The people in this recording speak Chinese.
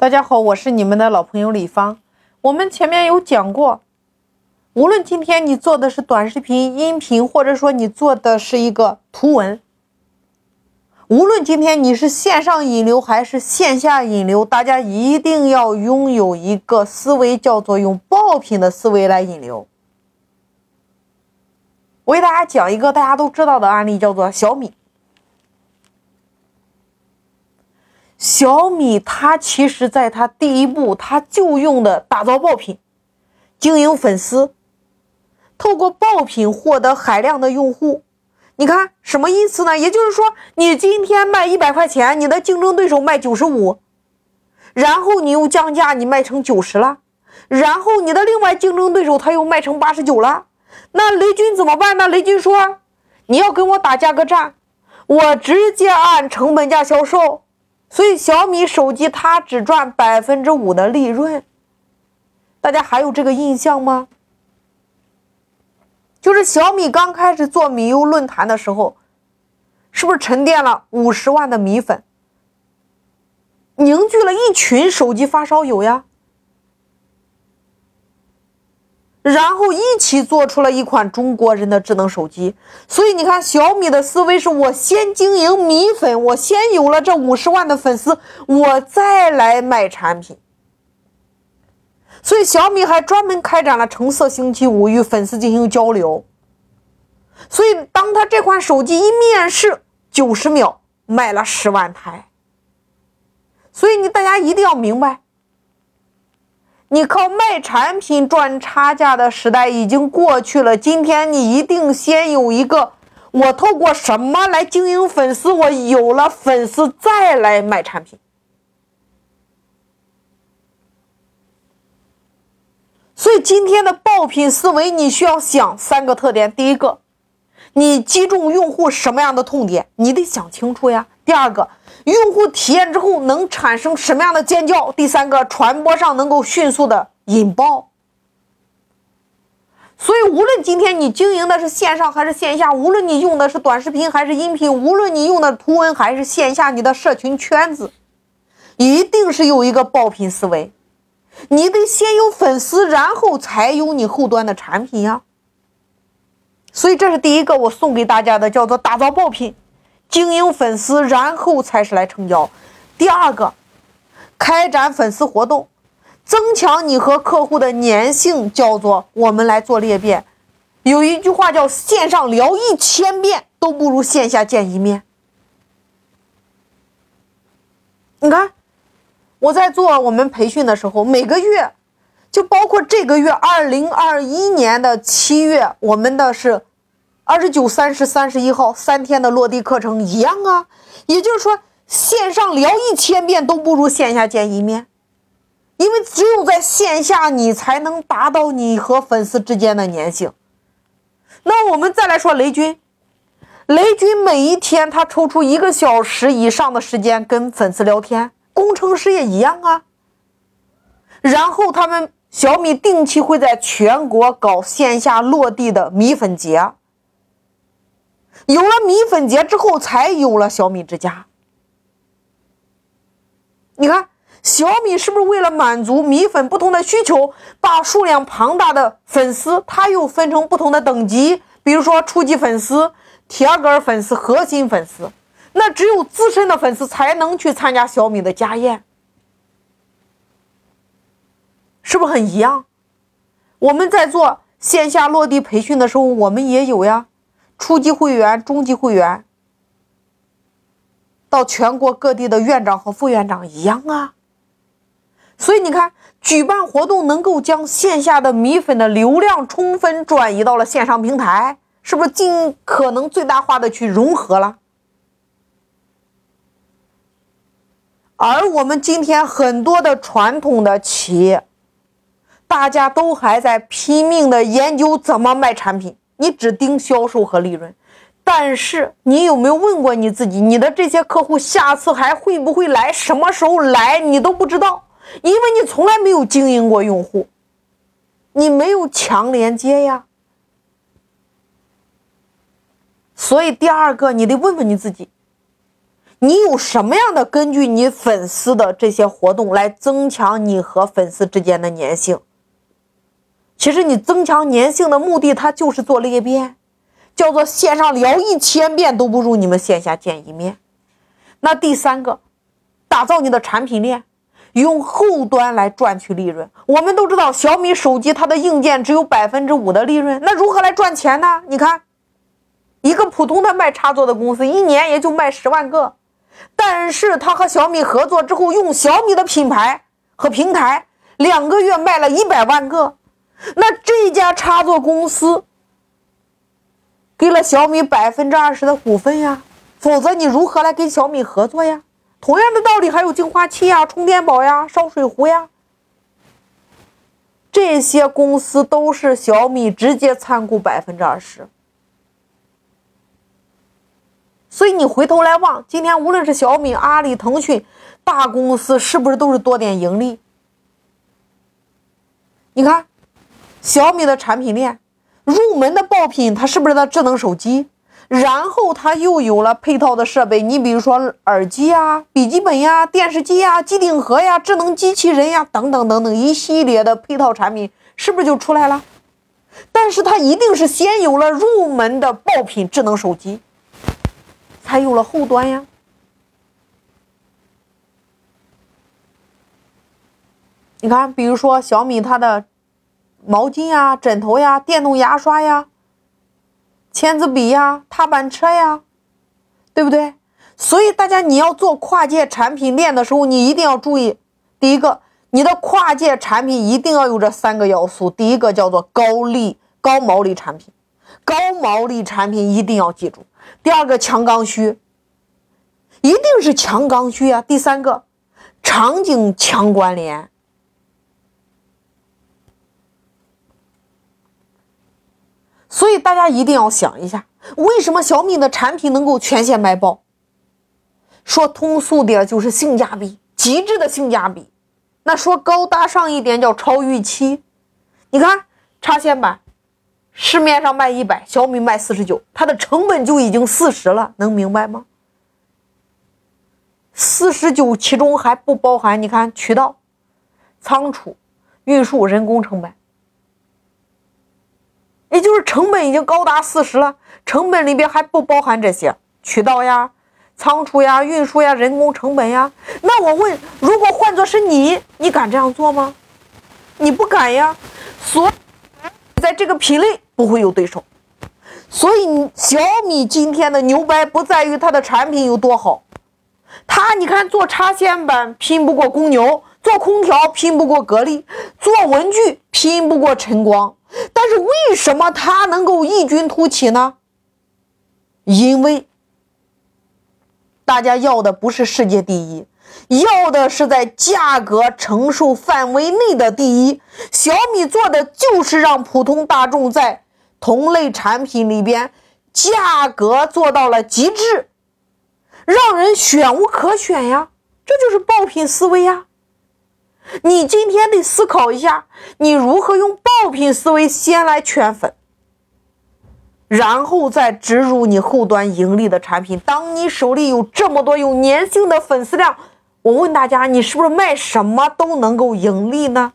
大家好，我是你们的老朋友李芳。我们前面有讲过，无论今天你做的是短视频、音频，或者说你做的是一个图文，无论今天你是线上引流还是线下引流，大家一定要拥有一个思维，叫做用爆品的思维来引流。我给大家讲一个大家都知道的案例，叫做小米。小米它其实在它第一步，它就用的打造爆品，经营粉丝，透过爆品获得海量的用户。你看什么意思呢？也就是说，你今天卖一百块钱，你的竞争对手卖九十五，然后你又降价，你卖成九十了，然后你的另外竞争对手他又卖成八十九了，那雷军怎么办呢？雷军说：“你要跟我打价格战，我直接按成本价销售。”所以小米手机它只赚百分之五的利润，大家还有这个印象吗？就是小米刚开始做米优论坛的时候，是不是沉淀了五十万的米粉，凝聚了一群手机发烧友呀？然后一起做出了一款中国人的智能手机，所以你看小米的思维是我先经营米粉，我先有了这五十万的粉丝，我再来卖产品。所以小米还专门开展了橙色星期五与粉丝进行交流。所以当他这款手机一面世，九十秒卖了十万台。所以你大家一定要明白。你靠卖产品赚差价的时代已经过去了。今天你一定先有一个，我透过什么来经营粉丝？我有了粉丝再来卖产品。所以今天的爆品思维，你需要想三个特点：第一个，你击中用户什么样的痛点，你得想清楚呀；第二个。用户体验之后能产生什么样的尖叫？第三个，传播上能够迅速的引爆。所以，无论今天你经营的是线上还是线下，无论你用的是短视频还是音频，无论你用的图文还是线下，你的社群圈子一定是有一个爆品思维。你得先有粉丝，然后才有你后端的产品呀。所以，这是第一个我送给大家的，叫做打造爆品。经营粉丝，然后才是来成交。第二个，开展粉丝活动，增强你和客户的粘性，叫做我们来做裂变。有一句话叫“线上聊一千遍都不如线下见一面”。你看，我在做我们培训的时候，每个月，就包括这个月二零二一年的七月，我们的是。二十九、三十、三十一号三天的落地课程一样啊，也就是说，线上聊一千遍都不如线下见一面，因为只有在线下，你才能达到你和粉丝之间的粘性。那我们再来说雷军，雷军每一天他抽出一个小时以上的时间跟粉丝聊天，工程师也一样啊。然后他们小米定期会在全国搞线下落地的米粉节。有了米粉节之后，才有了小米之家。你看，小米是不是为了满足米粉不同的需求，把数量庞大的粉丝，它又分成不同的等级，比如说初级粉丝、铁杆粉丝、核心粉丝。那只有资深的粉丝才能去参加小米的家宴，是不是很一样？我们在做线下落地培训的时候，我们也有呀。初级会员、中级会员，到全国各地的院长和副院长一样啊。所以你看，举办活动能够将线下的米粉的流量充分转移到了线上平台，是不是尽可能最大化的去融合了？而我们今天很多的传统的企业，大家都还在拼命的研究怎么卖产品。你只盯销售和利润，但是你有没有问过你自己，你的这些客户下次还会不会来？什么时候来？你都不知道，因为你从来没有经营过用户，你没有强连接呀。所以第二个，你得问问你自己，你有什么样的根据你粉丝的这些活动来增强你和粉丝之间的粘性？其实你增强粘性的目的，它就是做裂变，叫做线上聊一千遍都不如你们线下见一面。那第三个，打造你的产品链，用后端来赚取利润。我们都知道小米手机它的硬件只有百分之五的利润，那如何来赚钱呢？你看，一个普通的卖插座的公司，一年也就卖十万个。但是他和小米合作之后，用小米的品牌和平台，两个月卖了一百万个。那这家插座公司给了小米百分之二十的股份呀，否则你如何来跟小米合作呀？同样的道理，还有净化器呀、充电宝呀、烧水壶呀，这些公司都是小米直接参股百分之二十。所以你回头来望，今天无论是小米、阿里、腾讯大公司，是不是都是多点盈利？你看，小米的产品链入门的爆品，它是不是它智能手机？然后它又有了配套的设备，你比如说耳机呀、笔记本呀、电视机呀、机顶盒呀、智能机器人呀等等等等一系列的配套产品，是不是就出来了？但是它一定是先有了入门的爆品智能手机。才有了后端呀！你看，比如说小米它的毛巾呀、枕头呀、电动牙刷呀、签字笔呀、踏板车呀，对不对？所以大家你要做跨界产品链的时候，你一定要注意，第一个，你的跨界产品一定要有这三个要素。第一个叫做高利、高毛利产品，高毛利产品一定要记住。第二个强刚需，一定是强刚需啊。第三个场景强关联，所以大家一定要想一下，为什么小米的产品能够全线卖爆？说通俗点就是性价比，极致的性价比。那说高大上一点叫超预期。你看插线板。市面上卖一百，小米卖四十九，它的成本就已经四十了，能明白吗？四十九其中还不包含，你看渠道、仓储、运输、人工成本，也就是成本已经高达四十了，成本里边还不包含这些渠道呀、仓储呀、运输呀、人工成本呀。那我问，如果换作是你，你敢这样做吗？你不敢呀，所以。在这个品类不会有对手，所以小米今天的牛掰不在于它的产品有多好，它你看做插线板拼不过公牛，做空调拼不过格力，做文具拼不过晨光，但是为什么它能够异军突起呢？因为大家要的不是世界第一。要的是在价格承受范围内的第一，小米做的就是让普通大众在同类产品里边价格做到了极致，让人选无可选呀，这就是爆品思维呀。你今天得思考一下，你如何用爆品思维先来圈粉，然后再植入你后端盈利的产品。当你手里有这么多有粘性的粉丝量。我问大家，你是不是卖什么都能够盈利呢？